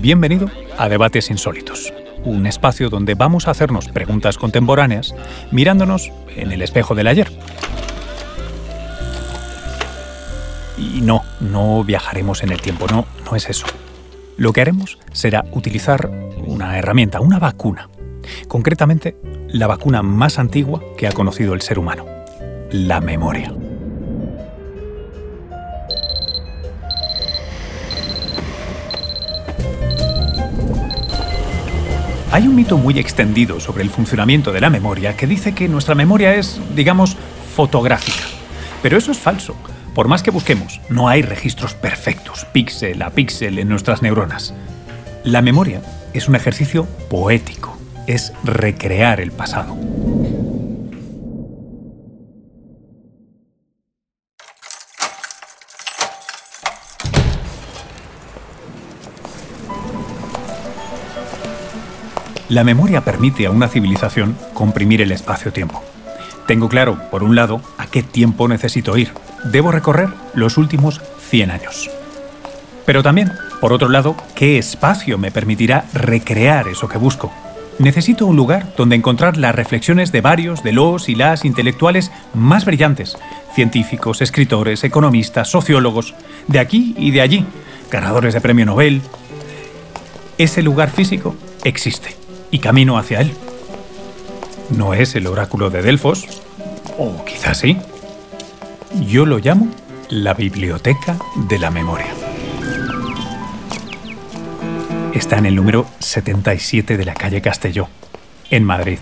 Bienvenido a Debates Insólitos, un espacio donde vamos a hacernos preguntas contemporáneas mirándonos en el espejo del ayer. Y no, no viajaremos en el tiempo, no, no es eso. Lo que haremos será utilizar una herramienta, una vacuna. Concretamente, la vacuna más antigua que ha conocido el ser humano, la memoria. Hay un mito muy extendido sobre el funcionamiento de la memoria que dice que nuestra memoria es, digamos, fotográfica. Pero eso es falso. Por más que busquemos, no hay registros perfectos, píxel a píxel en nuestras neuronas. La memoria es un ejercicio poético, es recrear el pasado. La memoria permite a una civilización comprimir el espacio-tiempo. Tengo claro, por un lado, a qué tiempo necesito ir. Debo recorrer los últimos 100 años. Pero también, por otro lado, qué espacio me permitirá recrear eso que busco. Necesito un lugar donde encontrar las reflexiones de varios de los y las intelectuales más brillantes, científicos, escritores, economistas, sociólogos, de aquí y de allí, ganadores de premio Nobel. Ese lugar físico existe y camino hacia él. No es el oráculo de Delfos, o quizás sí. Yo lo llamo la Biblioteca de la Memoria. Está en el número 77 de la calle Castelló, en Madrid.